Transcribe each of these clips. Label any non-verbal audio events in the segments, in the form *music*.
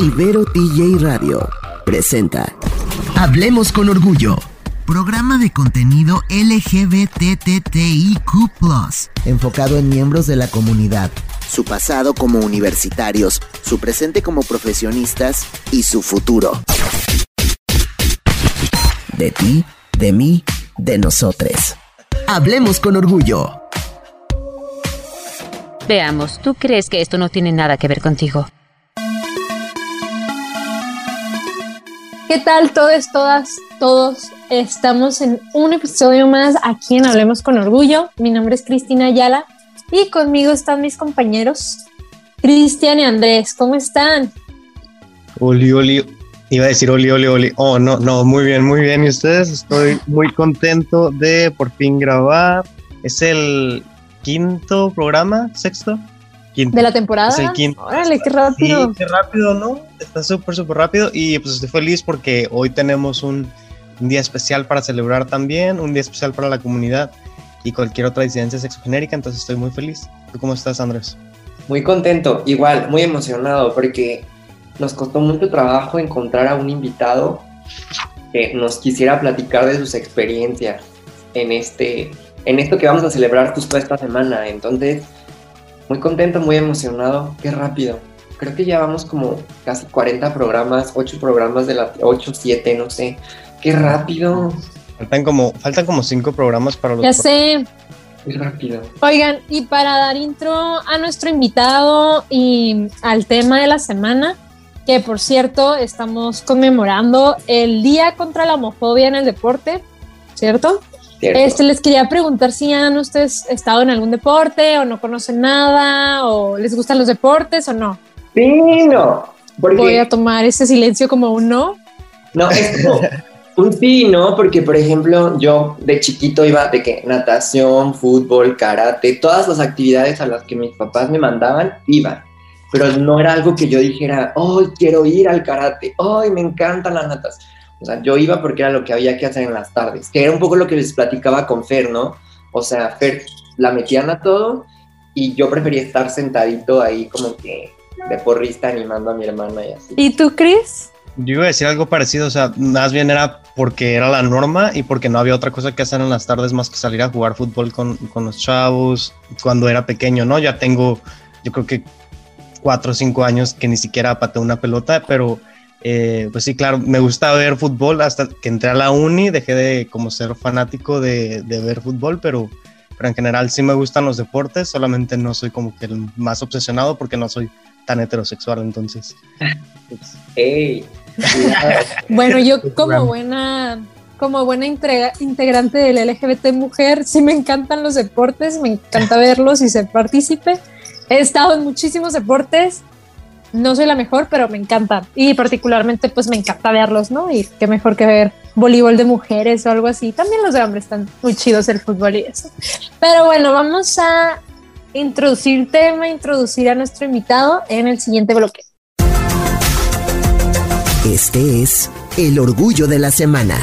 Ibero TJ Radio presenta Hablemos con Orgullo. Programa de contenido LGBTTIQ, enfocado en miembros de la comunidad, su pasado como universitarios, su presente como profesionistas y su futuro. De ti, de mí, de nosotros. Hablemos con orgullo. Veamos, ¿tú crees que esto no tiene nada que ver contigo? ¿Qué tal todos, todas, todos? Estamos en un episodio más aquí en Hablemos con Orgullo. Mi nombre es Cristina Ayala y conmigo están mis compañeros Cristian y Andrés. ¿Cómo están? Oli, oli, iba a decir oli, oli, oli. Oh, no, no, muy bien, muy bien. ¿Y ustedes? Estoy muy contento de por fin grabar. Es el quinto programa, sexto. ¿De la temporada? Órale, qué rápido. Sí, qué rápido, ¿no? Está súper, súper rápido. Y pues estoy feliz porque hoy tenemos un, día especial para celebrar también, un día especial para la comunidad y cualquier otra disidencia sexogenérica. Entonces estoy muy feliz. ¿Tú cómo estás, Andrés? Muy contento, igual, muy emocionado porque nos costó mucho trabajo encontrar a un invitado que nos quisiera platicar de sus experiencias en este en esto que vamos a celebrar justo esta semana. Entonces, muy contento, muy emocionado, qué rápido. Creo que ya vamos como casi 40 programas, 8 programas de la 8, 7, no sé. Qué rápido. Faltan como, faltan como 5 programas para los. Ya sé. Qué rápido. Oigan, y para dar intro a nuestro invitado y al tema de la semana, que por cierto estamos conmemorando el Día contra la Homofobia en el Deporte, ¿cierto? Este, les quería preguntar si han ustedes estado en algún deporte o no conocen nada o les gustan los deportes o no. Sí, no. Voy a tomar ese silencio como un no. No, es como un sí, ¿no? Porque, por ejemplo, yo de chiquito iba de que natación, fútbol, karate, todas las actividades a las que mis papás me mandaban, iba. Pero no era algo que yo dijera, oh, quiero ir al karate, oh, me encanta la natación o sea, yo iba porque era lo que había que hacer en las tardes, que era un poco lo que les platicaba con Fer, ¿no? O sea, Fer la metían a todo y yo prefería estar sentadito ahí como que de porrista animando a mi hermana y así. ¿Y tú, Chris? Yo iba a decir algo parecido, o sea, más bien era porque era la norma y porque no había otra cosa que hacer en las tardes más que salir a jugar fútbol con, con los chavos cuando era pequeño, ¿no? Ya tengo, yo creo que cuatro o cinco años que ni siquiera pateé una pelota, pero eh, pues sí, claro, me gusta ver fútbol hasta que entré a la uni, dejé de como ser fanático de, ver fútbol, pero, pero en general sí me gustan los deportes, solamente no soy como que el más obsesionado porque no soy tan heterosexual, entonces. *laughs* *laughs* bueno, yo como buena como buena integrante del LGBT mujer, sí me encantan los deportes, me encanta verlos y ser partícipe. He estado en muchísimos deportes, no soy la mejor, pero me encantan. Y particularmente, pues me encanta verlos, ¿no? Y qué mejor que ver voleibol de mujeres o algo así. También los de hombres están muy chidos el fútbol y eso. Pero bueno, vamos a introducir tema, introducir a nuestro invitado en el siguiente bloque. Este es el orgullo de la semana.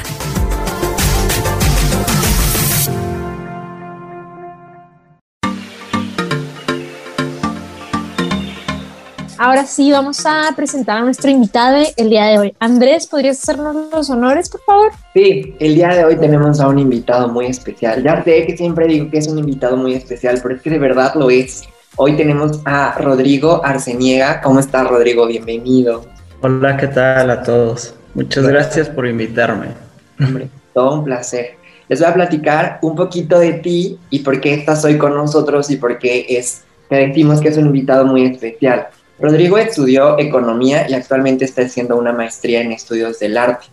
Ahora sí vamos a presentar a nuestro invitado el día de hoy. Andrés, ¿podrías hacernos los honores, por favor? Sí, el día de hoy tenemos a un invitado muy especial. Ya sé que siempre digo que es un invitado muy especial, pero es que de verdad lo es. Hoy tenemos a Rodrigo Arceniega. ¿Cómo estás, Rodrigo? Bienvenido. Hola, ¿qué tal a todos? Muchas gracias por invitarme. Hombre, todo un placer. Les voy a platicar un poquito de ti y por qué estás hoy con nosotros y por qué es, te decimos que es un invitado muy especial. Rodrigo estudió economía y actualmente está haciendo una maestría en estudios del arte.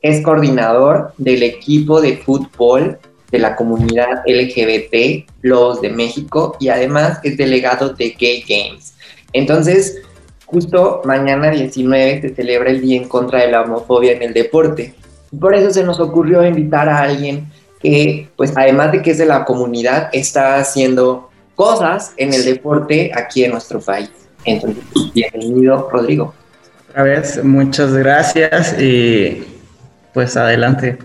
Es coordinador del equipo de fútbol de la comunidad LGBT, los de México, y además es delegado de Gay Games. Entonces, justo mañana 19 se celebra el Día en contra de la homofobia en el deporte. Por eso se nos ocurrió invitar a alguien que, pues además de que es de la comunidad, está haciendo cosas en el deporte aquí en nuestro país. Entonces, bienvenido, Rodrigo. Otra vez, muchas gracias y pues adelante.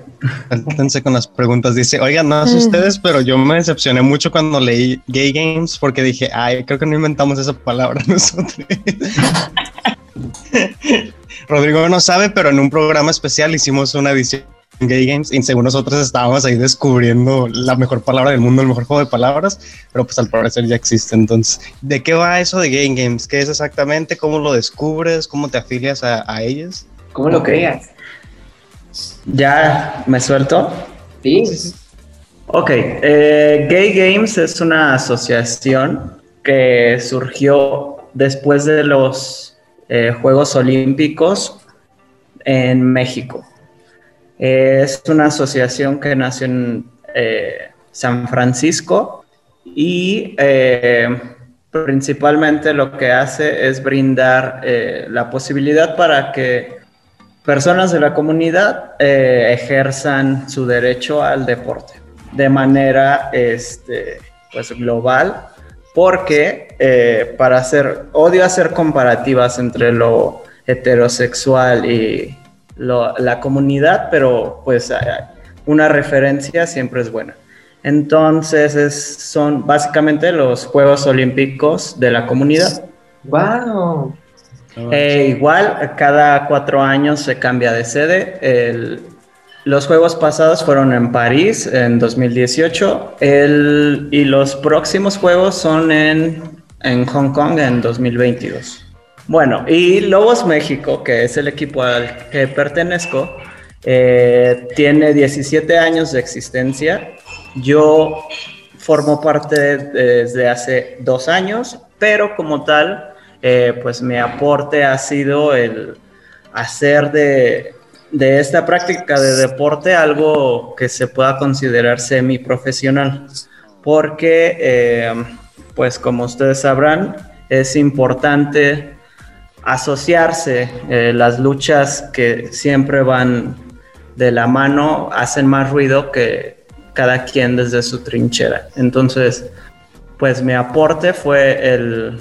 Entonces con las preguntas. Dice, oigan, no sé mm. ustedes, pero yo me decepcioné mucho cuando leí gay games porque dije, ay, creo que no inventamos esa palabra *laughs* nosotros. *laughs* Rodrigo no sabe, pero en un programa especial hicimos una edición Gay Games y según nosotros estábamos ahí descubriendo la mejor palabra del mundo, el mejor juego de palabras, pero pues al parecer ya existe. Entonces, ¿de qué va eso de Gay Games? ¿Qué es exactamente? ¿Cómo lo descubres? ¿Cómo te afilias a, ellos? ¿Cómo lo creas? ¿Ya me suelto? Sí. Ok, eh, Gay Games es una asociación que surgió después de los eh, Juegos Olímpicos en México. Es una asociación que nació en eh, San Francisco y eh, principalmente lo que hace es brindar eh, la posibilidad para que personas de la comunidad ejerzan su derecho al deporte de manera este, pues, global porque para hacer, odio hacer comparativas entre lo heterosexual y la comunidad, pero pues una referencia siempre es buena. Entonces son básicamente los Juegos Olímpicos de la comunidad. ¡Wow! Eh, igual, cada cuatro años se cambia de sede. los Juegos pasados fueron en París en 2018 y los próximos Juegos son en, en Hong Kong en 2022. Bueno, y Lobos México, que es el equipo al que pertenezco, eh, tiene 17 años de existencia. Yo formo parte desde hace dos años, pero como tal, eh, pues mi aporte ha sido el hacer de, esta práctica de deporte algo que se pueda considerar semi-profesional, porque, eh, pues como ustedes sabrán, es importante asociarse, eh, las luchas que siempre van de la mano hacen más ruido que cada quien desde su trinchera. Entonces, pues mi aporte fue el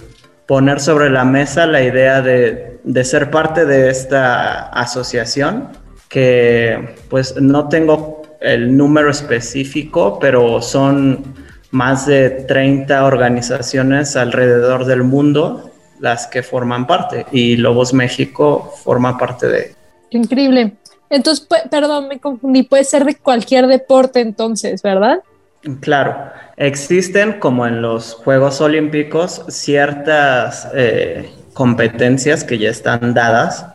poner sobre la mesa la idea de, de ser parte de esta asociación, que pues no tengo el número específico, pero son más de 30 organizaciones alrededor del mundo las que forman parte y Lobos México forma parte de. increíble. Entonces, perdón, me confundí, puede ser de cualquier deporte entonces, ¿verdad? Claro, existen como en los Juegos Olímpicos ciertas eh, competencias que ya están dadas,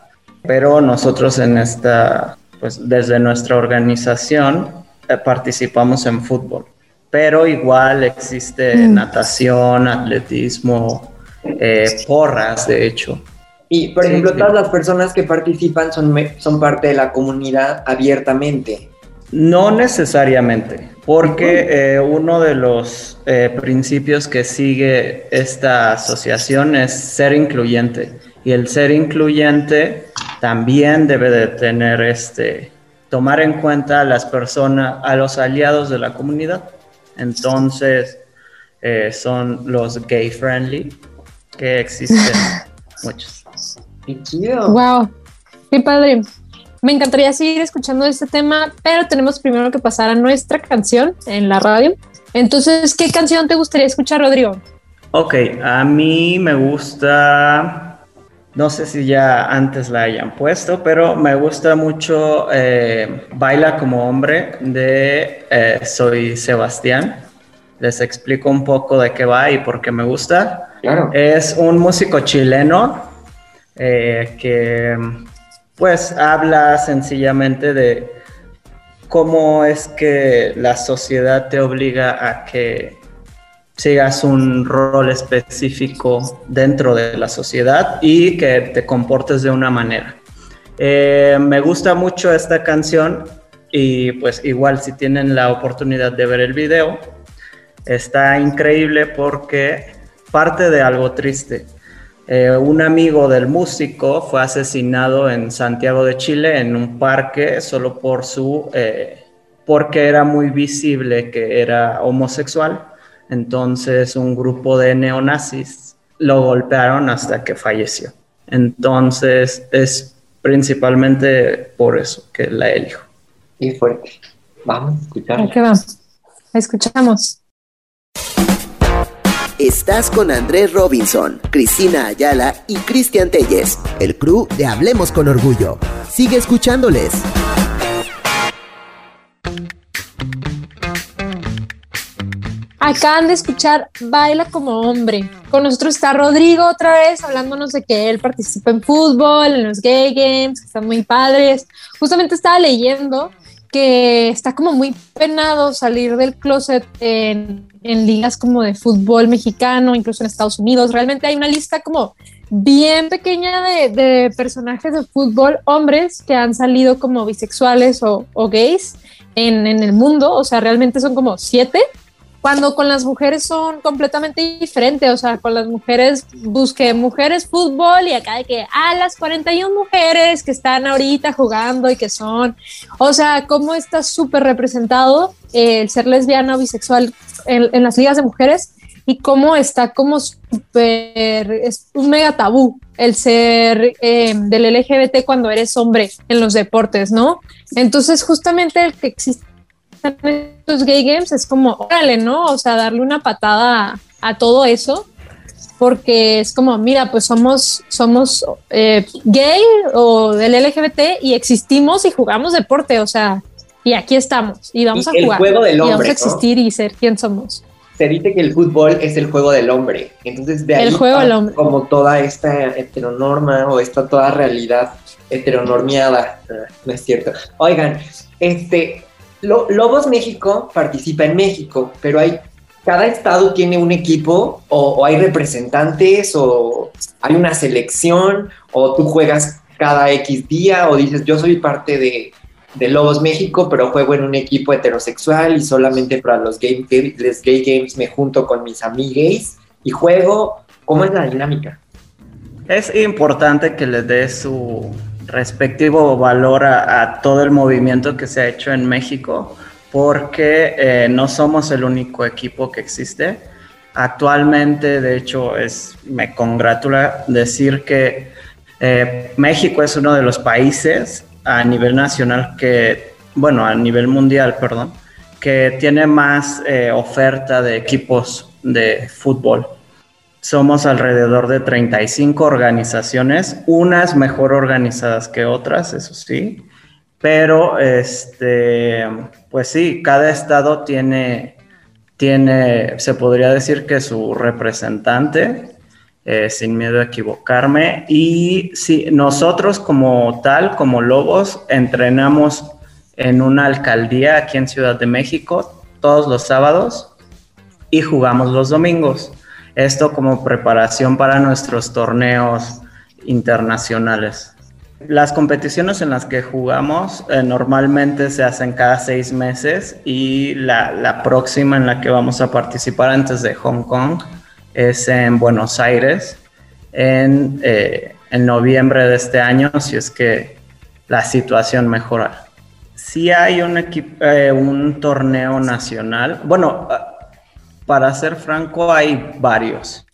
pero nosotros en esta, pues desde nuestra organización eh, participamos en fútbol, pero igual existe mm. natación, atletismo, eh, porras, de hecho. Y, por ejemplo, todas las personas que participan son, son parte de la comunidad abiertamente. No necesariamente, porque eh, uno de los eh, principios que sigue esta asociación es ser incluyente. Y el ser incluyente también debe de tener este, tomar en cuenta a las personas, a los aliados de la comunidad. Entonces, son los gay friendly, que existen *laughs* muchos. Qué Wow, qué padre. Me encantaría seguir escuchando este tema, pero tenemos primero que pasar a nuestra canción en la radio. Entonces, ¿qué canción te gustaría escuchar, Rodrigo? Ok, a mí me gusta, no sé si ya antes la hayan puesto, pero me gusta mucho eh, Baila como hombre de eh, Soy Sebastián. Les explico un poco de qué va y por qué me gusta. Es un músico chileno eh, que pues habla sencillamente de cómo es que la sociedad te obliga a que sigas un rol específico dentro de la sociedad y que te comportes de una manera. Eh, me gusta mucho esta canción y pues igual si tienen la oportunidad de ver el video, está increíble porque parte de algo triste. Eh, un amigo del músico fue asesinado en Santiago de Chile en un parque solo por su eh, porque era muy visible que era homosexual. Entonces un grupo de neonazis lo golpearon hasta que falleció. Entonces es principalmente por eso que la elijo. Y fuerte. Vamos a escuchar. ¿Qué va? Escuchamos. Estás con Andrés Robinson, Cristina Ayala y Cristian Telles, el crew de Hablemos con Orgullo. Sigue escuchándoles. Acaban de escuchar Baila como hombre. Con nosotros está Rodrigo otra vez hablándonos de que él participa en fútbol, en los gay games, que están muy padres. Justamente estaba leyendo que está como muy penado salir del closet en, ligas como de fútbol mexicano, incluso en Estados Unidos. Realmente hay una lista como bien pequeña de, personajes de fútbol, hombres que han salido como bisexuales o, gays en, en, el mundo. O sea, realmente son como siete cuando con las mujeres son completamente diferentes, o sea, con las mujeres busqué mujeres fútbol y acá de que ah, las 41 mujeres que están ahorita jugando y que son, o sea, cómo está súper representado el ser lesbiana o bisexual en, las ligas de mujeres y cómo está como súper, es un mega tabú el ser eh, del LGBT cuando eres hombre en los deportes, ¿no? Entonces justamente el que existe estos gay games es como, órale, ¿no? O sea, darle una patada a, todo eso, porque es como, mira, pues somos, somos eh, gay o del LGBT y existimos y jugamos deporte, o sea, y aquí estamos y vamos a jugar. Juego del hombre, y vamos a existir y ser quien somos. Se dice que el fútbol es el juego del hombre, entonces de ahí el juego del hombre. como toda esta heteronorma o esta toda realidad heteronormiada, ah, no es cierto. Oigan, este, Lobos México participa en México, pero hay cada estado tiene un equipo o, hay representantes o hay una selección o tú juegas cada X día o dices yo soy parte de, Lobos México pero juego en un equipo heterosexual y solamente para los, los gay games me junto con mis amigues y juego. ¿Cómo es la dinámica? Es importante que les dé su, respectivo valor a, todo el movimiento que se ha hecho en México, porque eh, no somos el único equipo que existe. Actualmente, de hecho, es, me congratula decir que eh, México es uno de los países a nivel nacional que, bueno, a nivel mundial, perdón, que tiene más eh, oferta de equipos de fútbol. Somos alrededor de 35 organizaciones, unas mejor organizadas que otras, eso sí, pero este, pues sí, cada estado tiene, tiene, se podría decir que su representante, eh, sin miedo a equivocarme, y sí, nosotros como tal, como Lobos, entrenamos en una alcaldía aquí en Ciudad de México todos los sábados y jugamos los domingos. Esto como preparación para nuestros torneos internacionales. Las competiciones en las que jugamos eh, normalmente se hacen cada seis meses y la, próxima en la que vamos a participar antes de Hong Kong es en Buenos Aires en, eh, en noviembre de este año, si es que la situación mejora. Si hay un, eh, un torneo nacional, bueno, para ser franco, hay varios,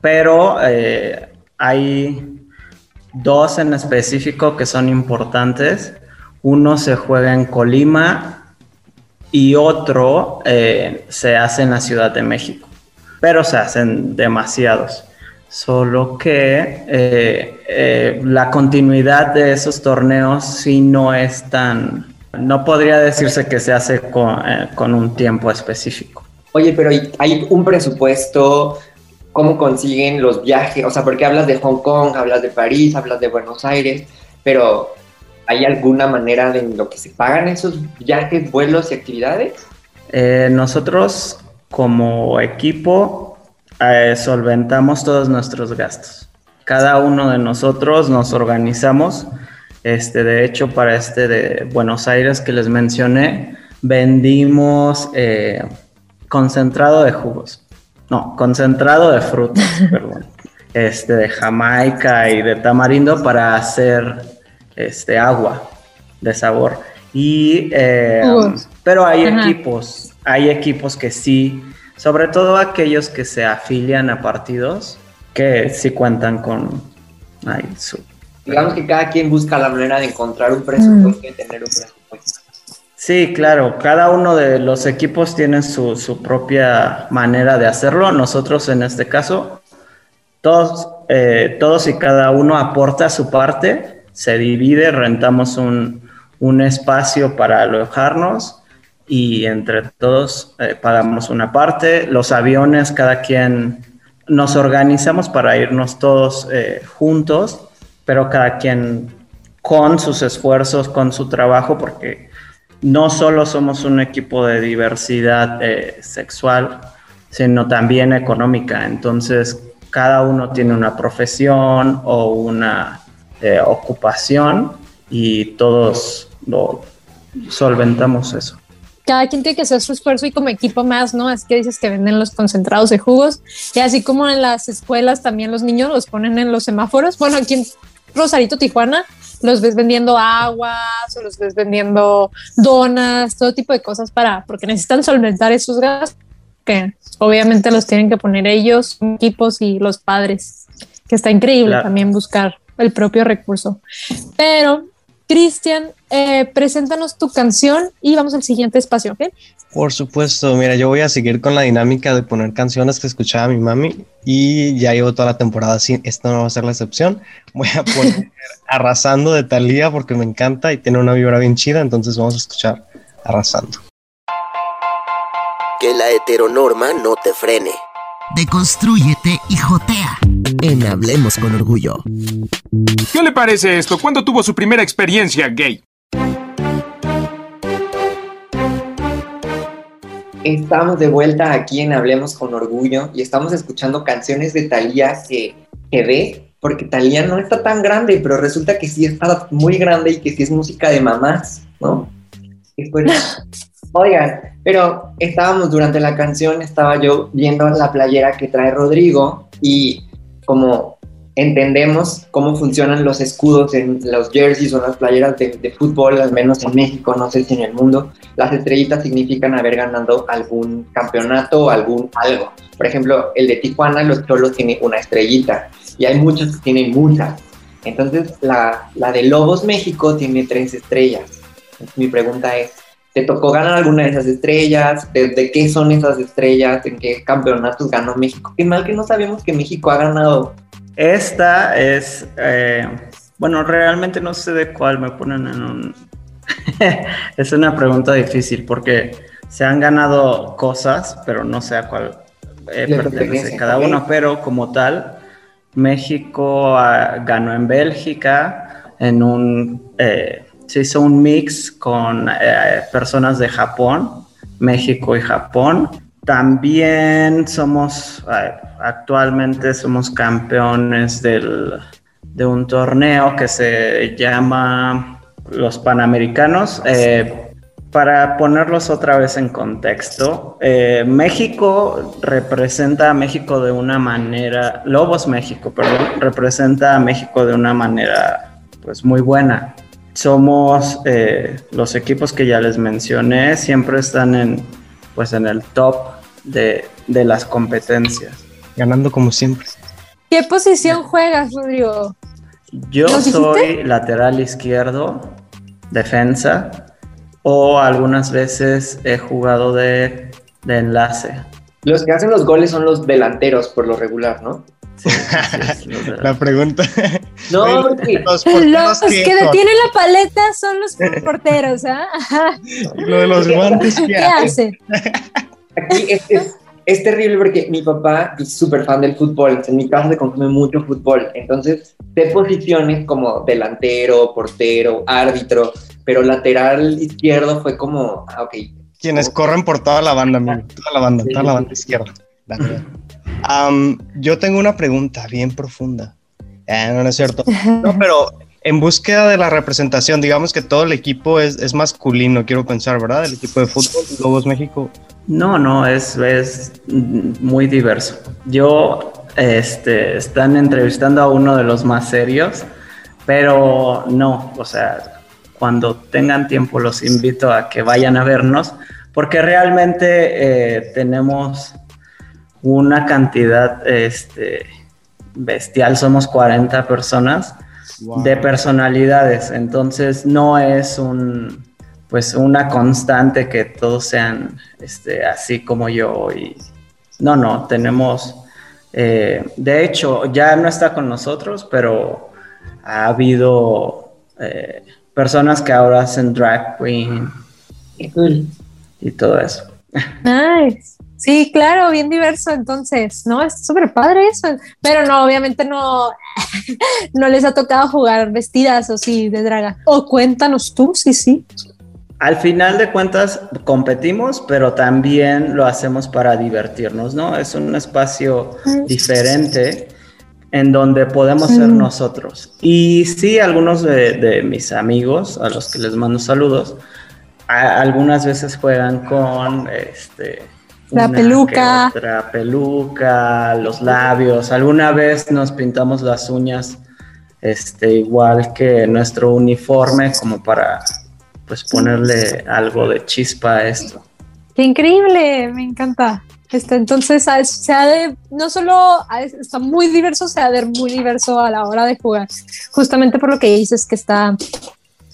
pero eh, hay dos en específico que son importantes. Uno se juega en Colima y otro eh, se hace en la Ciudad de México, pero se hacen demasiados. Solo que eh, la continuidad de esos torneos sí no es tan... No podría decirse que se hace con un tiempo específico. Oye, pero hay un presupuesto, ¿cómo consiguen los viajes? O sea, porque hablas de Hong Kong, hablas de París, hablas de Buenos Aires, pero ¿hay alguna manera de lo que se pagan esos viajes, vuelos y actividades? Eh, nosotros como equipo eh, solventamos todos nuestros gastos. Cada uno de nosotros nos organizamos. Este, de hecho, para este de Buenos Aires que les mencioné, vendimos eh, concentrado de jugos. No, concentrado de frutas, *laughs* perdón. Este, de Jamaica y de tamarindo para hacer este, agua de sabor. Y, eh, pero hay equipos, hay equipos que sí, sobre todo aquellos que se afilian a partidos, que sí cuentan con Digamos que cada quien busca la manera de encontrar un presupuesto y tener un presupuesto. Sí, claro, cada uno de los equipos tiene su, propia manera de hacerlo. Nosotros en este caso, todos, eh, todos y cada uno aporta su parte, se divide, rentamos un, un espacio para alojarnos y entre todos eh, pagamos una parte. Los aviones, cada quien nos organizamos para irnos todos eh, juntos, pero cada quien con sus esfuerzos, con su trabajo, porque no solo somos un equipo de diversidad eh, sexual, sino también económica. Entonces, cada uno tiene una profesión o una eh, ocupación y todos lo solventamos eso. Cada quien tiene que hacer su esfuerzo y como equipo más, ¿no? Así que dices que venden los concentrados de jugos y así como en las escuelas también los niños los ponen en los semáforos. Bueno, aquí en Rosarito, Tijuana, los ves vendiendo aguas o los ves vendiendo donas, todo tipo de cosas para, porque necesitan solventar esos gastos que obviamente los tienen que poner ellos, equipos y los padres, que está increíble también buscar el propio recurso. Pero, Cristian, eh, preséntanos tu canción y vamos al siguiente espacio, ¿ok? Por supuesto, mira, yo voy a seguir con la dinámica de poner canciones que escuchaba mi mami y ya llevo toda la temporada así, esto no va a ser la excepción. Voy a poner *laughs* Arrasando de Talía porque me encanta y tiene una vibra bien chida, entonces vamos a escuchar Arrasando. Que la heteronorma no te frene. Deconstrúyete y jotea. En Hablemos con Orgullo. ¿Qué le parece esto? ¿Cuándo tuvo su primera experiencia gay? Estamos de vuelta aquí en Hablemos con Orgullo y estamos escuchando canciones de Thalía que, que ve, porque Thalía no está tan grande, pero resulta que sí está muy grande y que sí es música de mamás, ¿no? *laughs* oigan, pero estábamos durante la canción, estaba yo viendo la playera que trae Rodrigo y como entendemos cómo funcionan los escudos en los jerseys o las playeras de, fútbol, al menos en México, no sé si en el mundo, las estrellitas significan haber ganado algún campeonato o algún algo. Por ejemplo, el de Tijuana, los Cholos tiene una estrellita y hay muchos que tienen muchas. Entonces, la, la de Lobos México tiene tres estrellas. mi pregunta es, ¿te tocó ganar alguna de esas estrellas? ¿De, ¿De, qué son esas estrellas? ¿En qué campeonatos ganó México? Qué mal que no sabemos que México ha ganado esta es, eh, bueno, realmente no sé de cuál me ponen en un... *laughs* es una pregunta difícil porque se han ganado cosas, pero no sé a cuál eh, pertenece cada uno, pero como tal, México ah, ganó en Bélgica, en un... Eh, se hizo un mix con personas de Japón, México y Japón, también somos, actualmente somos campeones del, de un torneo que se llama los Panamericanos. Eh, para ponerlos otra vez en contexto, eh, México representa a México de una manera, Lobos México, perdón, representa a México de una manera pues muy buena. Somos eh, los equipos que ya les mencioné, siempre están en pues en el top de, las competencias. Ganando como siempre. ¿Qué posición juegas, Rodrigo? Yo soy lateral izquierdo, defensa, o algunas veces he jugado de, enlace. Los que hacen los goles son los delanteros por lo regular, ¿no? *laughs* la pregunta. No, los, que detienen la paleta son los porteros, ¿ah? *laughs* Lo de los guantes, ¿qué, hace? Aquí es, terrible porque mi papá es súper fan del fútbol, en mi casa se consume mucho fútbol, entonces de posiciones como delantero, portero, árbitro, pero lateral izquierdo fue como, ah, ok. Quienes corren por toda la banda, toda la banda, toda la banda izquierda. Yo tengo una pregunta bien profunda. Eh, no, es cierto. *laughs* No, pero en búsqueda de la representación, digamos que todo el equipo es, es, masculino, quiero pensar, ¿verdad? El equipo de fútbol, Lobos México. No, no, es, es muy diverso. Yo, este, están entrevistando a uno de los más serios, pero no, o sea, cuando tengan tiempo los invito a que vayan a vernos, porque realmente eh, tenemos una cantidad este, bestial, somos 40 personas de personalidades, entonces no es un, pues una constante que todos sean este, así como yo y no, no, tenemos, eh, de hecho, ya no está con nosotros, pero ha habido eh, personas que ahora hacen drag queen y todo eso. Nice. Sí, claro, bien diverso, entonces, ¿no? Es súper padre eso, pero no, obviamente no, *laughs* no les ha tocado jugar vestidas o sí, de draga. O cuéntanos tú, sí, sí. Al final de cuentas competimos, pero también lo hacemos para divertirnos, ¿no? Es un espacio diferente en donde podemos ser nosotros. Y sí, algunos de, mis amigos, a los que les mando saludos, algunas veces juegan con este la peluca, la peluca, los labios. Alguna vez nos pintamos las uñas, este, igual que nuestro uniforme, como para pues ponerle algo de chispa a esto. Qué increíble, me encanta. Este, entonces, se ha de, no solo está muy diverso, se ha de muy diverso a la hora de jugar, justamente por lo que dices que está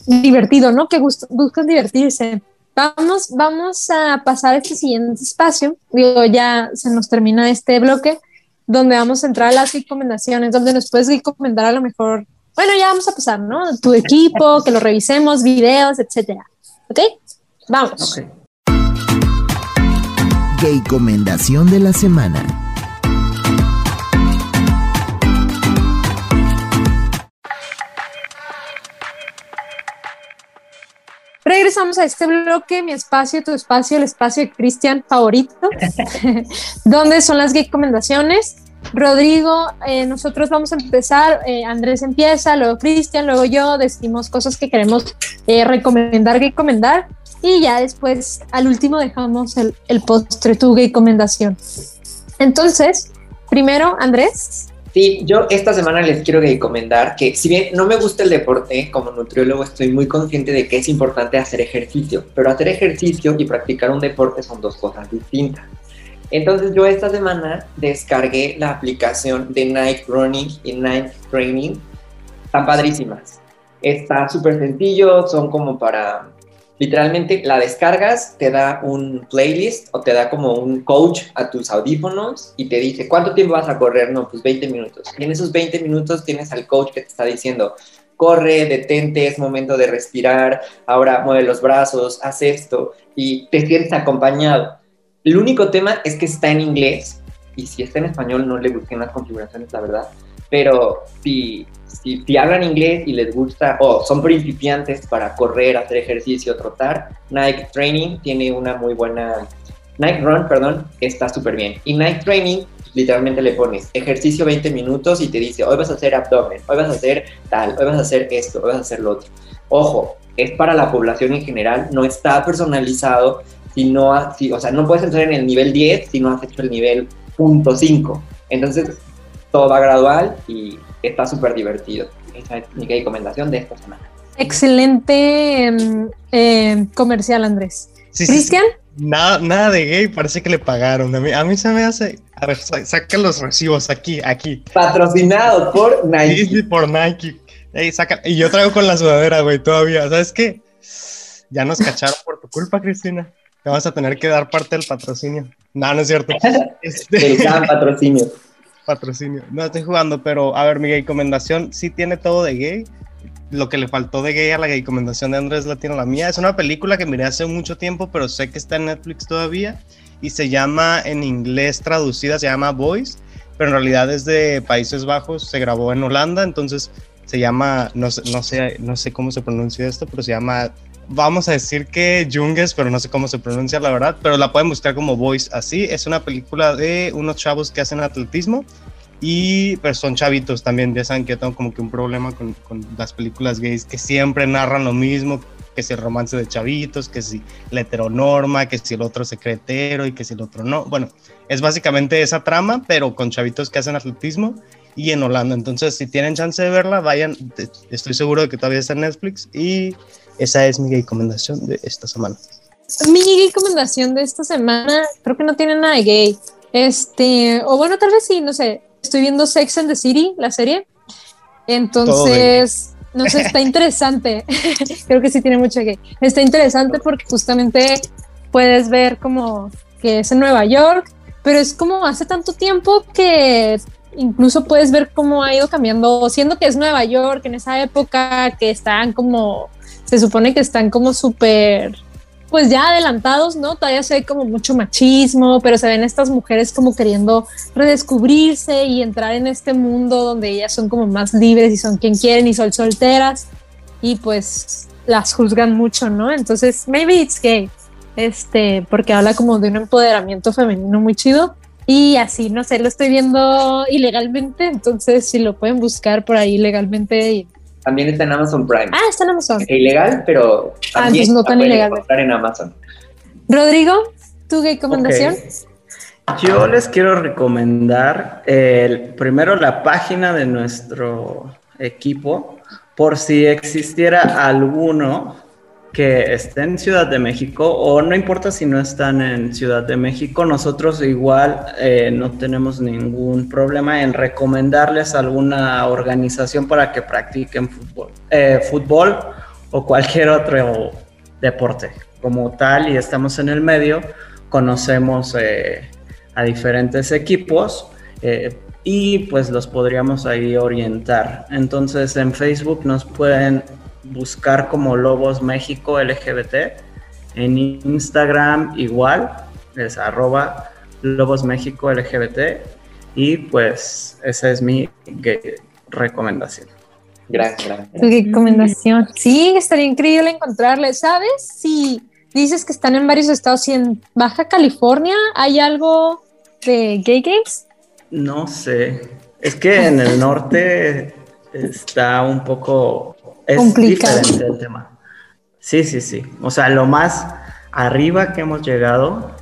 divertido, ¿no? Que buscan divertirse. Vamos, vamos a pasar a este siguiente espacio. Digo, ya se nos termina este bloque donde vamos a entrar a las recomendaciones, donde nos puedes recomendar a lo mejor bueno, ya vamos a pasar, ¿no? Tu equipo, que lo revisemos, videos, etcétera. ¿Ok? Vamos. Okay. Recomendación de la semana. Regresamos a este bloque, mi espacio, tu espacio, el espacio de Cristian favorito, *laughs* donde son las recomendaciones. Rodrigo, eh, nosotros vamos a empezar, eh, Andrés empieza, luego Cristian, luego yo, decimos cosas que queremos eh, recomendar, recomendar, y ya después al último dejamos el, el postre, tu recomendación. Entonces, primero, Andrés. Sí, yo esta semana les quiero recomendar que si bien no me gusta el deporte, como nutriólogo estoy muy consciente de que es importante hacer ejercicio, pero hacer ejercicio y practicar un deporte son dos cosas distintas. Entonces yo esta semana descargué la aplicación de Night Running y Night Training. Están padrísimas. Está súper sencillo, son como para... Literalmente la descargas, te da un playlist o te da como un coach a tus audífonos y te dice, ¿cuánto tiempo vas a correr? No, pues 20 minutos. Y en esos 20 minutos tienes al coach que te está diciendo, corre, detente, es momento de respirar, ahora mueve los brazos, haz esto y te sientes acompañado. El único tema es que está en inglés y si está en español no le busquen las configuraciones, la verdad. Pero si, si, hablan inglés y les gusta o son principiantes para correr, hacer ejercicio, trotar, Nike Training tiene una muy buena... Nike Run, perdón, está súper bien. Y Nike Training literalmente le pones ejercicio 20 minutos y te dice, hoy vas a hacer abdomen, hoy vas a hacer tal, hoy vas a hacer esto, hoy vas a hacer lo otro. Ojo, es para la población en general, no está personalizado si no, o sea, no puedes entrar en el nivel 10 si no has hecho el nivel punto 5. Entonces, todo va gradual y está súper divertido. Esa es mi recomendación de esta semana. Excelente em, em, comercial, Andrés. ¿Cristian? Nada, nada de gay, parece que le pagaron. A mí, a mí se me hace. A ver, saca los recibos aquí, aquí. Patrocinado por Nike. Sí, por Nike. saca. Y yo traigo con la sudadera, güey, todavía. ¿Sabes qué? Ya nos cacharon por tu culpa, Cristina te vas a tener que dar parte del patrocinio. No, no es cierto. *laughs* Este... El gran patrocinio. Patrocinio. No estoy jugando, pero a ver, mi gay recomendación sí tiene todo de gay. Lo que le faltó de gay a la gay recomendación de Andrés la tiene la mía. Es una película que miré hace mucho tiempo, pero sé que está en Netflix todavía. Y se llama, en inglés traducida, se llama Boys, pero en realidad es de Países Bajos, se grabó en Holanda, entonces se llama, no no sé, no sé cómo se pronuncia esto, pero se llama vamos a decir que Junges, pero no sé cómo se pronuncia la verdad, pero la pueden buscar como Voice así. Es una película de unos chavos que hacen atletismo y pues son chavitos también. Ya saben que yo tengo como que un problema con, con, las películas gays que siempre narran lo mismo, que si el romance de chavitos, que si la heteronorma, que si el otro secretero y que si el otro no. Bueno, es básicamente esa trama, pero con chavitos que hacen atletismo y en Holanda. Entonces, si tienen chance de verla, vayan. Estoy seguro de que todavía está en Netflix y esa es mi recomendación de esta semana. Mi recomendación de esta semana creo que no tiene nada de gay. Este, o bueno, tal vez sí, no sé. Estoy viendo Sex and the City, la serie. Entonces, No sé, está *laughs* interesante. *laughs* Creo que sí tiene mucho que. Está interesante porque justamente puedes ver como que es en Nueva York, pero es como hace tanto tiempo que incluso puedes ver cómo ha ido cambiando, siendo que es Nueva York en esa época, que están como, se supone que están como súper, pues ya adelantados, ¿no? Todavía se ve como mucho machismo, pero se ven estas mujeres como queriendo redescubrirse y entrar en este mundo donde ellas son como más libres y son quien quieren y son solteras y pues las juzgan mucho, ¿no? Entonces, maybe it's gay, este, porque habla como de un empoderamiento femenino muy chido y así, no sé, lo estoy viendo ilegalmente, entonces si lo pueden buscar por ahí legalmente. También está en Amazon Prime. Ah, está en Amazon. Es ilegal, pero Ah, también entonces no tan ilegal. encontrar en Amazon. Rodrigo, ¿tu recomendación? Yo les quiero recomendar el, primero la página de nuestro equipo, por si existiera alguno que esté en Ciudad de México o no importa si no están en Ciudad de México, nosotros igual eh, no tenemos ningún problema en recomendarles alguna organización para que practiquen fútbol, eh, fútbol o cualquier otro deporte como tal y estamos en el medio, conocemos eh, a diferentes equipos y pues los podríamos ahí orientar. Entonces en Facebook nos pueden buscar como Lobos México LGBT, en Instagram igual, es arroba Lobos México LGBT y pues esa es mi recomendación. Gracias, gracias. Tu recomendación. Sí, estaría increíble encontrarle. ¿Sabes? Si dices que están en varios estados y en Baja California hay algo de gay games. No sé, es que en el norte está un poco es Complicado. diferente el tema. Sí, sí, sí. O sea, lo más arriba que hemos llegado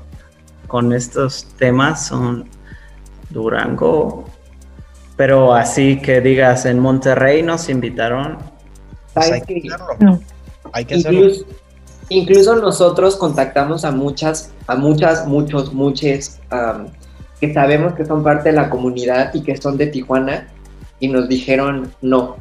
con estos temas son Durango, pero así que digas en Monterrey nos invitaron. Pues hay ¿Sabes que hacerlo. No. Hay que hacerlo. Incluso, incluso nosotros contactamos a muchas, a muchas, muchos, muchos que sabemos que son parte de la comunidad y que son de Tijuana y nos dijeron no.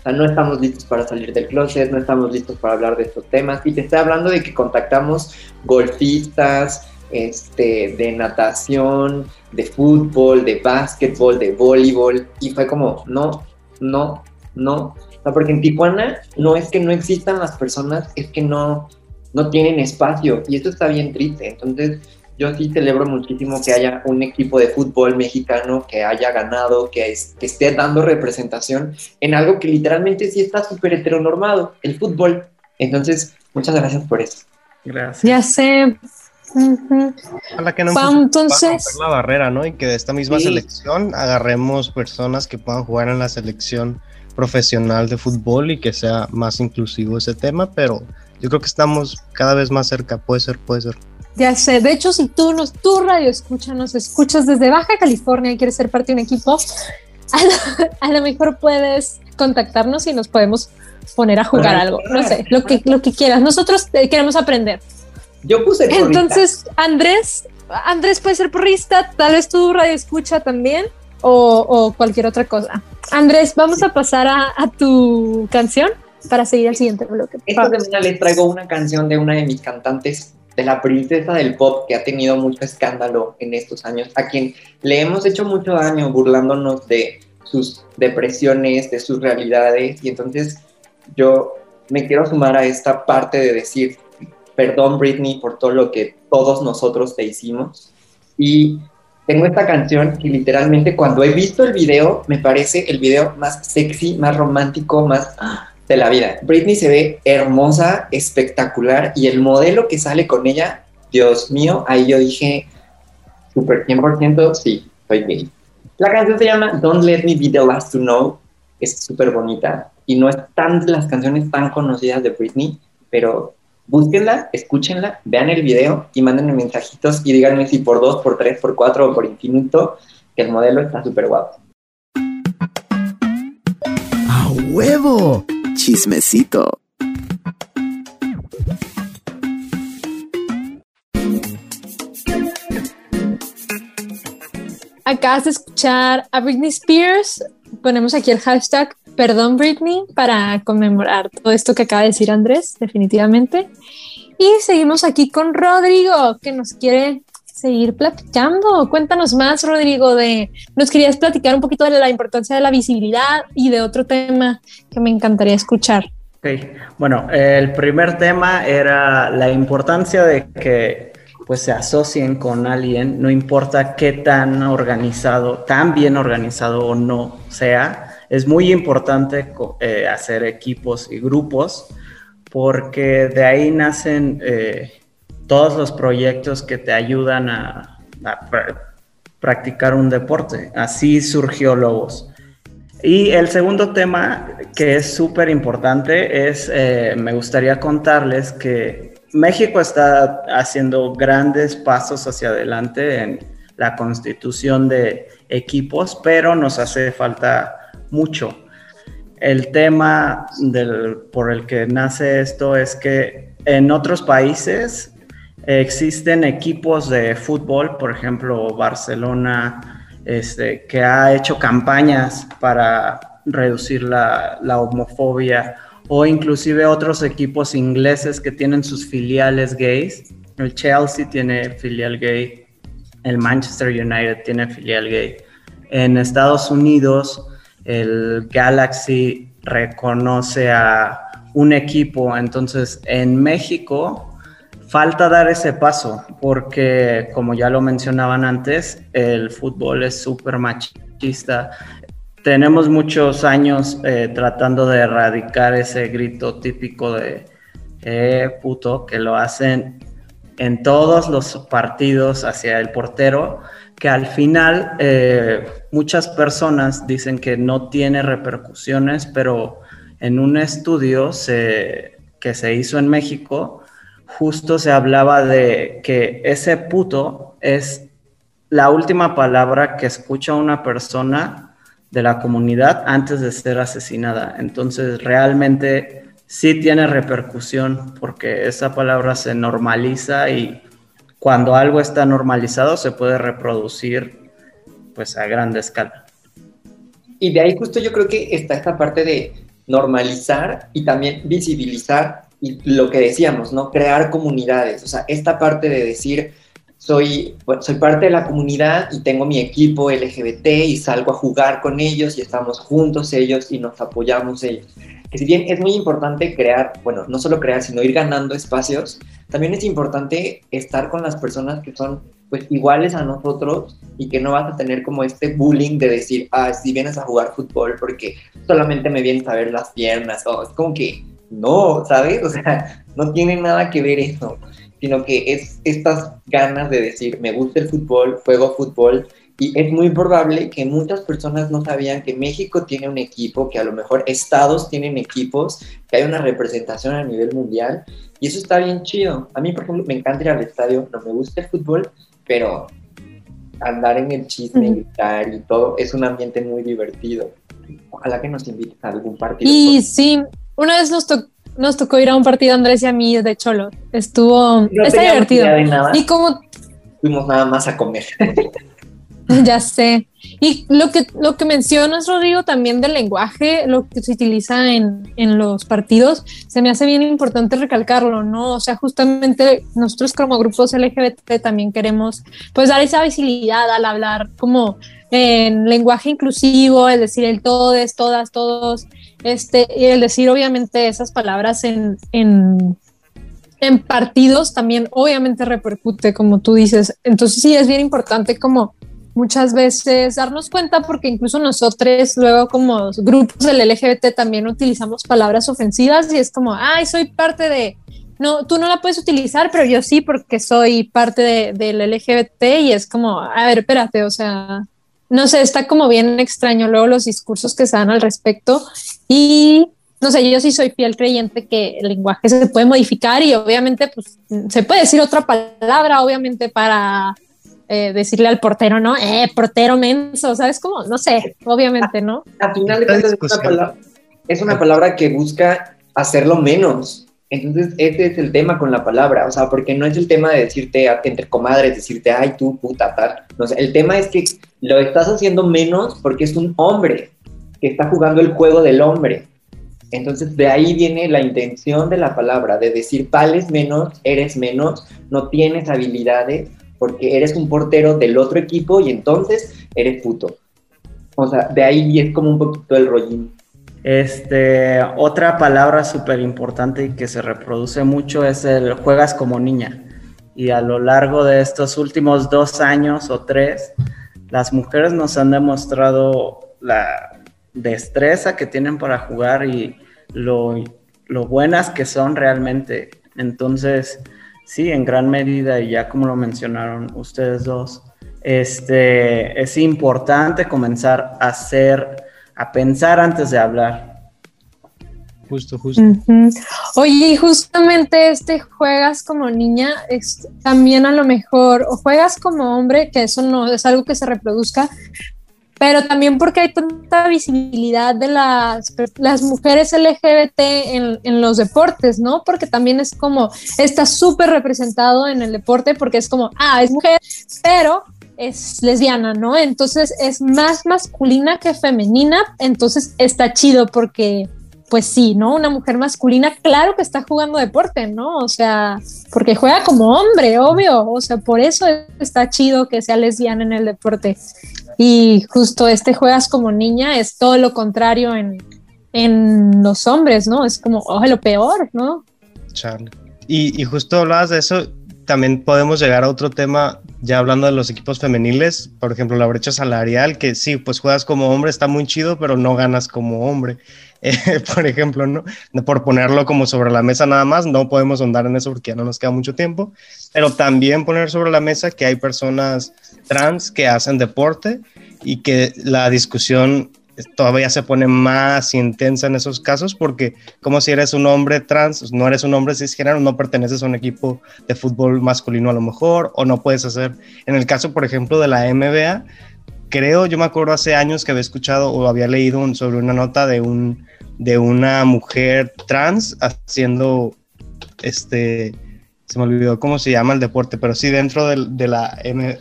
O sea, no estamos listos para salir del closet, no estamos listos para hablar de estos temas. Y te estoy hablando de que contactamos golfistas, este, de natación, de fútbol, de básquetbol, de voleibol. Y fue como, no, no, no. O sea, porque en Tijuana no es que no existan las personas, es que no, no tienen espacio. Y esto está bien triste. Entonces, yo sí celebro muchísimo que haya un equipo de fútbol mexicano que haya ganado, que, es- que esté dando representación en algo que literalmente sí está súper heteronormado, el fútbol. Entonces, muchas gracias por eso. Gracias. Ya sé. Ujú. Ojalá que no pueda entonces- romper la barrera, ¿no? Y que de esta misma Sí. selección agarremos personas que puedan jugar en la selección profesional de fútbol y que sea más inclusivo ese tema, pero yo creo que estamos cada vez más cerca, puede ser, puede ser. Ya sé, de hecho, si tú nos, tu radio escucha, nos escuchas desde Baja California y quieres ser parte de un equipo, a lo, a lo mejor puedes contactarnos y nos podemos poner a jugar algo. No sé, lo que, lo que quieras. Nosotros eh, queremos aprender. Yo puse porrista. Entonces, Andrés, Andrés puede ser porrista, tal vez tu radio escucha también o, o cualquier otra cosa. Andrés, vamos a pasar a, a tu canción para seguir al siguiente bloque. Esta semana les traigo una canción de una de mis cantantes, de la princesa del pop, que ha tenido mucho escándalo en estos años, a quien le hemos hecho mucho daño burlándonos de sus depresiones, de sus realidades, y entonces yo me quiero sumar a esta parte de decir, perdón Britney por todo lo que todos nosotros te hicimos, y tengo esta canción que literalmente cuando he visto el video, me parece el video más sexy, más romántico, más de la vida. Britney se ve hermosa, espectacular y el modelo que sale con ella, Dios mío, ahí yo dije, super 100%, sí, soy gay. La canción se llama Don't Let Me Be the Last to Know, es súper bonita y no es tan de las canciones tan conocidas de Britney, pero búsquenla, escúchenla, vean el video y mándenme mensajitos y díganme si por dos, por tres, por cuatro o por infinito, que el modelo está súper guapo. ¡A huevo! Chismecito. Acabas de escuchar a Britney Spears. Ponemos aquí el hashtag Perdón Britney para conmemorar todo esto que acaba de decir Andrés, definitivamente. Y seguimos aquí con Rodrigo, que nos quiere seguir platicando. Cuéntanos más, Rodrigo, de nos querías platicar un poquito de la importancia de la visibilidad y de otro tema que me encantaría escuchar. Ok, bueno, el primer tema era la importancia de que pues se asocien con alguien, no importa qué tan organizado, tan bien organizado o no sea, es muy importante eh, hacer equipos y grupos porque de ahí nacen eh, todos los proyectos que te ayudan a, practicar un deporte. Así surgió Lobos. Y el segundo tema que es súper importante es, eh, me gustaría contarles que México está haciendo grandes pasos hacia adelante en la constitución de equipos, pero nos hace falta mucho. El tema por el que nace esto es que en otros países existen equipos de fútbol, por ejemplo, Barcelona, este, que ha hecho campañas para reducir la, la homofobia o inclusive otros equipos ingleses que tienen sus filiales gays. El Chelsea tiene filial gay, el Manchester United tiene filial gay. En Estados Unidos, el Galaxy reconoce a un equipo, entonces en México falta dar ese paso, porque como ya lo mencionaban antes, el fútbol es súper machista, tenemos muchos años eh, tratando de erradicar ese grito típico de eh, puto que lo hacen en todos los partidos hacia el portero, que al final eh, muchas personas dicen que no tiene repercusiones, pero en un estudio que se hizo en México, justo se hablaba de que ese puto es la última palabra que escucha una persona de la comunidad antes de ser asesinada. Entonces, realmente sí tiene repercusión porque esa palabra se normaliza y cuando algo está normalizado se puede reproducir pues a grande escala. Y de ahí justo yo creo que está esta parte de normalizar y también visibilizar y lo que decíamos, ¿no? Crear comunidades, o sea, esta parte de decir, soy, soy parte de la comunidad y tengo mi equipo LGBT y salgo a jugar con ellos y estamos juntos ellos y nos apoyamos ellos. Que si bien es muy importante crear, bueno, no solo crear, sino ir ganando espacios, también es importante estar con las personas que son pues iguales a nosotros y que no vas a tener como este bullying de decir, ah, si vienes a jugar fútbol porque solamente me vienes a ver las piernas, o es como que no, ¿sabes? O sea, *laughs* no tiene nada que ver eso sino que es estas ganas de decir, me gusta el fútbol, juego fútbol, y es muy probable que muchas personas no sabían que México tiene un equipo, que a lo mejor estados tienen equipos, que hay una representación a nivel mundial, y eso está bien chido. A mí, por ejemplo, me encanta ir al estadio, no me gusta el fútbol, pero andar en el chisme, gritar y todo, es un ambiente muy divertido. Ojalá que nos inviten a algún partido. Y sí, una vez nos tocó nos tocó ir a un partido Andrés y a mí de Cholo. Estuvo, está divertido. Y como fuimos nada más a comer. *laughs* ya sé. Y lo que, lo que mencionas, Rodrigo, también del lenguaje, lo que se utiliza en, en, los partidos, se me hace bien importante recalcarlo, ¿no? O sea, justamente nosotros como grupos LGBT también queremos, pues, dar esa visibilidad al hablar como en lenguaje inclusivo, es decir, el todes, todas, todos, este, y el decir obviamente esas palabras en, en, en, partidos también obviamente repercute, como tú dices. Entonces sí, es bien importante como muchas veces darnos cuenta porque incluso nosotros luego como grupos del LGBT también utilizamos palabras ofensivas y es como, ay, soy parte de... No, tú no la puedes utilizar, pero yo sí porque soy parte de, del LGBT y es como, a ver, espérate, o sea, no sé, está como bien extraño luego los discursos que se dan al respecto y no sé, yo sí soy fiel creyente que el lenguaje se puede modificar y obviamente pues se puede decir otra palabra, obviamente para eh, decirle al portero, ¿no? Eh, portero menso, ¿sabes cómo? No sé, obviamente, ¿no? Al final de cuentas es una, palabra, es una palabra que busca hacerlo menos. Entonces, ese es el tema con la palabra, o sea, porque no es el tema de decirte entre comadres, decirte, ay, tú, puta, tal. No, sé, el tema es que lo estás haciendo menos porque es un hombre. Que está jugando el juego del hombre. Entonces de ahí viene la intención de la palabra, de decir vales menos, eres menos, no tienes habilidades porque eres un portero del otro equipo y entonces eres puto. O sea, de ahí es como un poquito el rollín. Este, otra palabra súper importante y que se reproduce mucho es el juegas como niña. Y a lo largo de estos últimos dos años o tres, las mujeres nos han demostrado la destreza que tienen para jugar y lo, lo buenas que son realmente. Entonces, sí, en gran medida, y ya como lo mencionaron ustedes dos, este, es importante comenzar a hacer, a pensar antes de hablar. Justo, justo. Oye, y justamente este juegas como niña, es, también a lo mejor, o juegas como hombre, que eso no es algo que se reproduzca, pero también porque hay tanta visibilidad de las, las mujeres LGBT en, en los deportes, ¿no? Porque también es como, está súper representado en el deporte porque es como, ah, es mujer, pero es lesbiana, ¿no? Entonces es más masculina que femenina, entonces está chido porque pues sí, ¿no? Una mujer masculina, claro que está jugando deporte, ¿no? O sea, porque juega como hombre, obvio. O sea, por eso está chido que sea lesbiana en el deporte. Y justo este juegas como niña es todo lo contrario en, en los hombres, ¿no? Es como, oh, lo peor, ¿no? Charlie. Y, y justo hablabas de eso, también podemos llegar a otro tema, ya hablando de los equipos femeniles, por ejemplo, la brecha salarial, que sí, pues juegas como hombre, está muy chido, pero no ganas como hombre. *laughs* Por ejemplo, ¿no? Por ponerlo como sobre la mesa nada más, no podemos ahondar en eso porque ya no nos queda mucho tiempo, pero también poner sobre la mesa que hay personas trans que hacen deporte y que la discusión todavía se pone más intensa en esos casos porque como si eres un hombre trans, no eres un hombre cisgénero, no perteneces a un equipo de fútbol masculino a lo mejor o no puedes hacer, en el caso por ejemplo de la NBA, creo, yo me acuerdo hace años que había escuchado o había leído sobre una nota de un de una mujer trans haciendo este se me olvidó cómo se llama el deporte, pero sí dentro de, de la M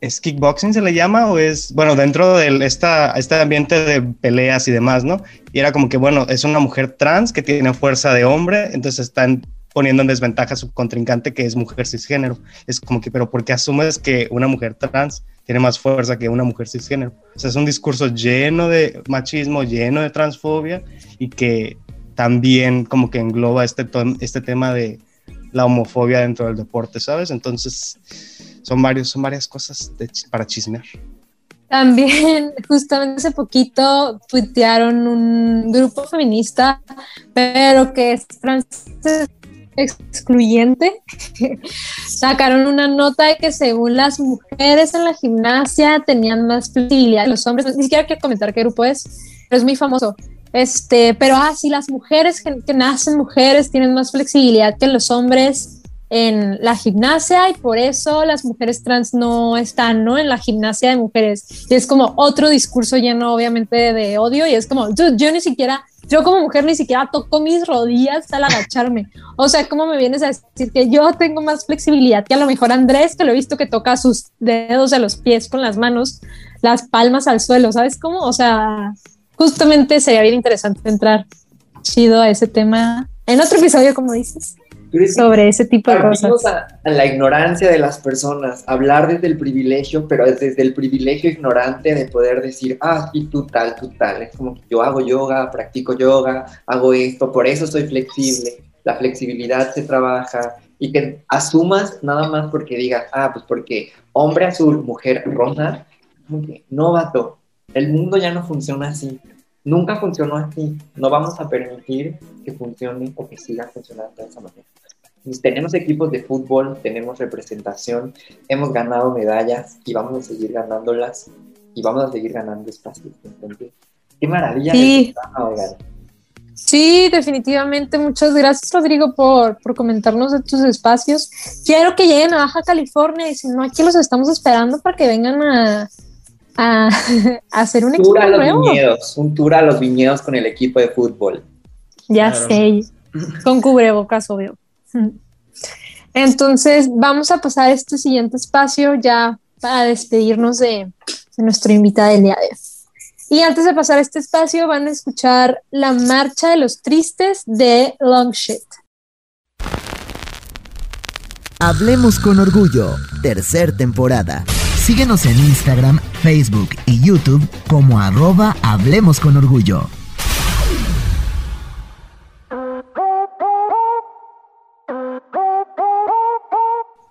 ¿Es kickboxing se le llama o es, bueno, dentro de esta, este ambiente de peleas y demás, ¿no? Y era como que, bueno, es una mujer trans que tiene fuerza de hombre, entonces están poniendo en desventaja a su contrincante que es mujer cisgénero. Es como que, pero ¿por qué asumes que una mujer trans tiene más fuerza que una mujer cisgénero? O sea, es un discurso lleno de machismo, lleno de transfobia y que también como que engloba este, este tema de la homofobia dentro del deporte, ¿sabes? Entonces son, varios, son varias cosas para chismear. También, *laughs* justamente hace poquito tuitearon un grupo feminista, pero que es francés excluyente. *laughs* Sacaron una nota de que según las mujeres en la gimnasia tenían más flexibilidad los hombres. Ni siquiera quiero comentar qué grupo es, pero es muy famoso. Este, pero ah, sí, las mujeres que, que nacen mujeres tienen más flexibilidad que los hombres en la gimnasia y por eso las mujeres trans no están, ¿no? En la gimnasia de mujeres. Y es como otro discurso lleno obviamente de odio y es como, yo ni siquiera, yo como mujer ni siquiera toco mis rodillas al agacharme. O sea, ¿cómo me vienes a decir que yo tengo más flexibilidad que a lo mejor Andrés, que lo he visto que toca sus dedos de los pies con las manos, las palmas al suelo, ¿sabes cómo? O sea, justamente sería bien interesante entrar chido a ese tema en otro episodio, como dices sobre ese tipo de cosas. A, a, la ignorancia de las personas, hablar desde el privilegio, pero desde el privilegio ignorante de poder decir, ah, sí, tú tal, tú tal. Es como que yo hago yoga, practico yoga, hago esto, por eso soy flexible. La flexibilidad se trabaja y que asumas nada más porque digas, ah, pues porque hombre azul, mujer rosa, no, vato, el mundo ya no funciona así. Nunca funcionó así. No vamos a permitir que funcione o que siga funcionando de esa manera. Tenemos equipos de fútbol, tenemos representación, hemos ganado medallas y vamos a seguir ganándolas y vamos a seguir ganando espacios. qué maravilla. Sí. Sí, definitivamente. Muchas gracias, Rodrigo, por, por, comentarnos de tus espacios. Quiero que lleguen a Baja California y si no, aquí los estamos esperando para que vengan a, *laughs* a, hacer un tour a los Viñedos, un tour a los viñedos con el equipo de fútbol. Ya sé, con cubrebocas, obvio. *laughs* Entonces, vamos a pasar a este siguiente espacio ya para despedirnos de, de nuestro invitado del día de hoy. Y antes de pasar a este espacio van a escuchar La Marcha de los Tristes de Longshit. Hablemos con Orgullo, tercer temporada. Síguenos en Instagram, Facebook y YouTube como arroba Hablemos con Orgullo.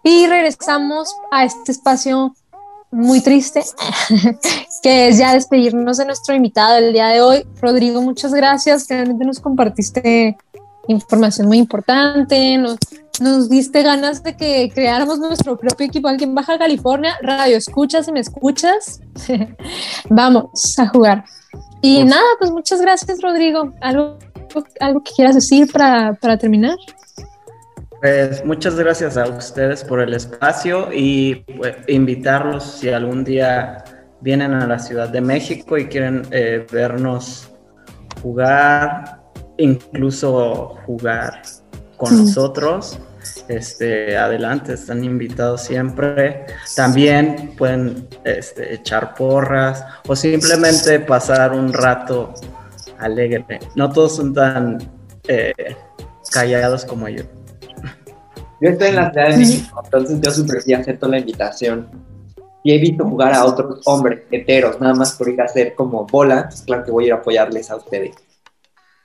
Y regresamos a este espacio muy triste, *laughs* que es ya despedirnos de nuestro invitado el día de hoy. Rodrigo, muchas gracias. Realmente nos compartiste información muy importante, nos diste ganas de que creáramos nuestro propio equipo aquí en Baja California. Radio, escuchas si me escuchas. *laughs* Vamos a jugar. Y nada, pues muchas gracias, Rodrigo. ¿Algo, algo que quieras decir para, para terminar? Pues muchas gracias a ustedes por el espacio y pues, invitarlos si algún día vienen a la Ciudad de México y quieren eh, vernos jugar, incluso jugar con nosotros. Este, adelante, están invitados siempre. También pueden este, echar porras o simplemente pasar un rato alegre. No todos son tan eh, callados como yo. Yo estoy en la Ciudad de México, entonces yo súper sí acepto la invitación. Y he visto jugar a otros hombres heteros, nada más por ir a hacer como bola. Claro que voy a ir a apoyarles a ustedes.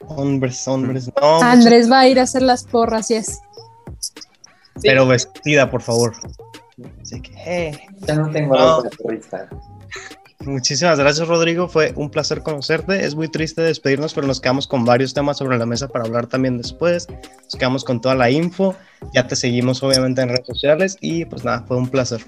Hombres, hombres, no. Andrés va a ir a hacer las porras, y es. Pero vestida, por favor. Así que, eh. Ya no tengo de turista. Muchísimas gracias, Rodrigo. Fue un placer conocerte. Es muy triste despedirnos, pero nos quedamos con varios temas sobre la mesa para hablar también después. Nos quedamos con toda la info. Ya te seguimos, obviamente, en redes sociales. Y pues nada, fue un placer.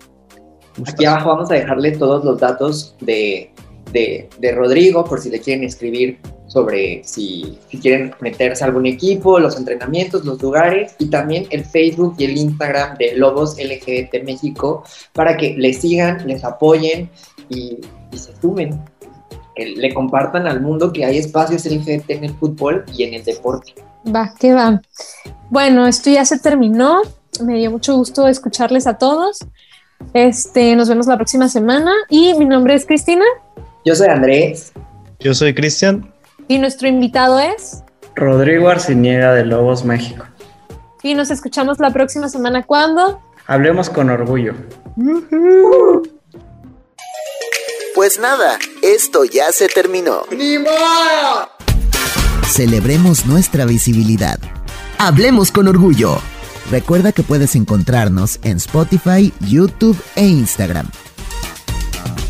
Aquí abajo vamos a dejarle todos los datos de, de, de Rodrigo por si le quieren escribir sobre si, si quieren meterse a algún equipo, los entrenamientos, los lugares y también el Facebook y el Instagram de Lobos LGBT México para que le sigan, les apoyen y, y se sumen, que le compartan al mundo que hay espacios LGBT en el fútbol y en el deporte. Va, que va. Bueno, esto ya se terminó. Me dio mucho gusto escucharles a todos. Este, nos vemos la próxima semana. Y mi nombre es Cristina. Yo soy Andrés. Yo soy Cristian. Y nuestro invitado es. Rodrigo Arciniega de Lobos México. Y nos escuchamos la próxima semana. ¿Cuándo? Hablemos con orgullo. Pues nada, esto ya se terminó. Celebremos nuestra visibilidad. Hablemos con orgullo. Recuerda que puedes encontrarnos en Spotify, YouTube e Instagram.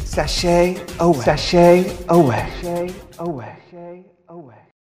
Sashay away. Sashay away. Sashay away.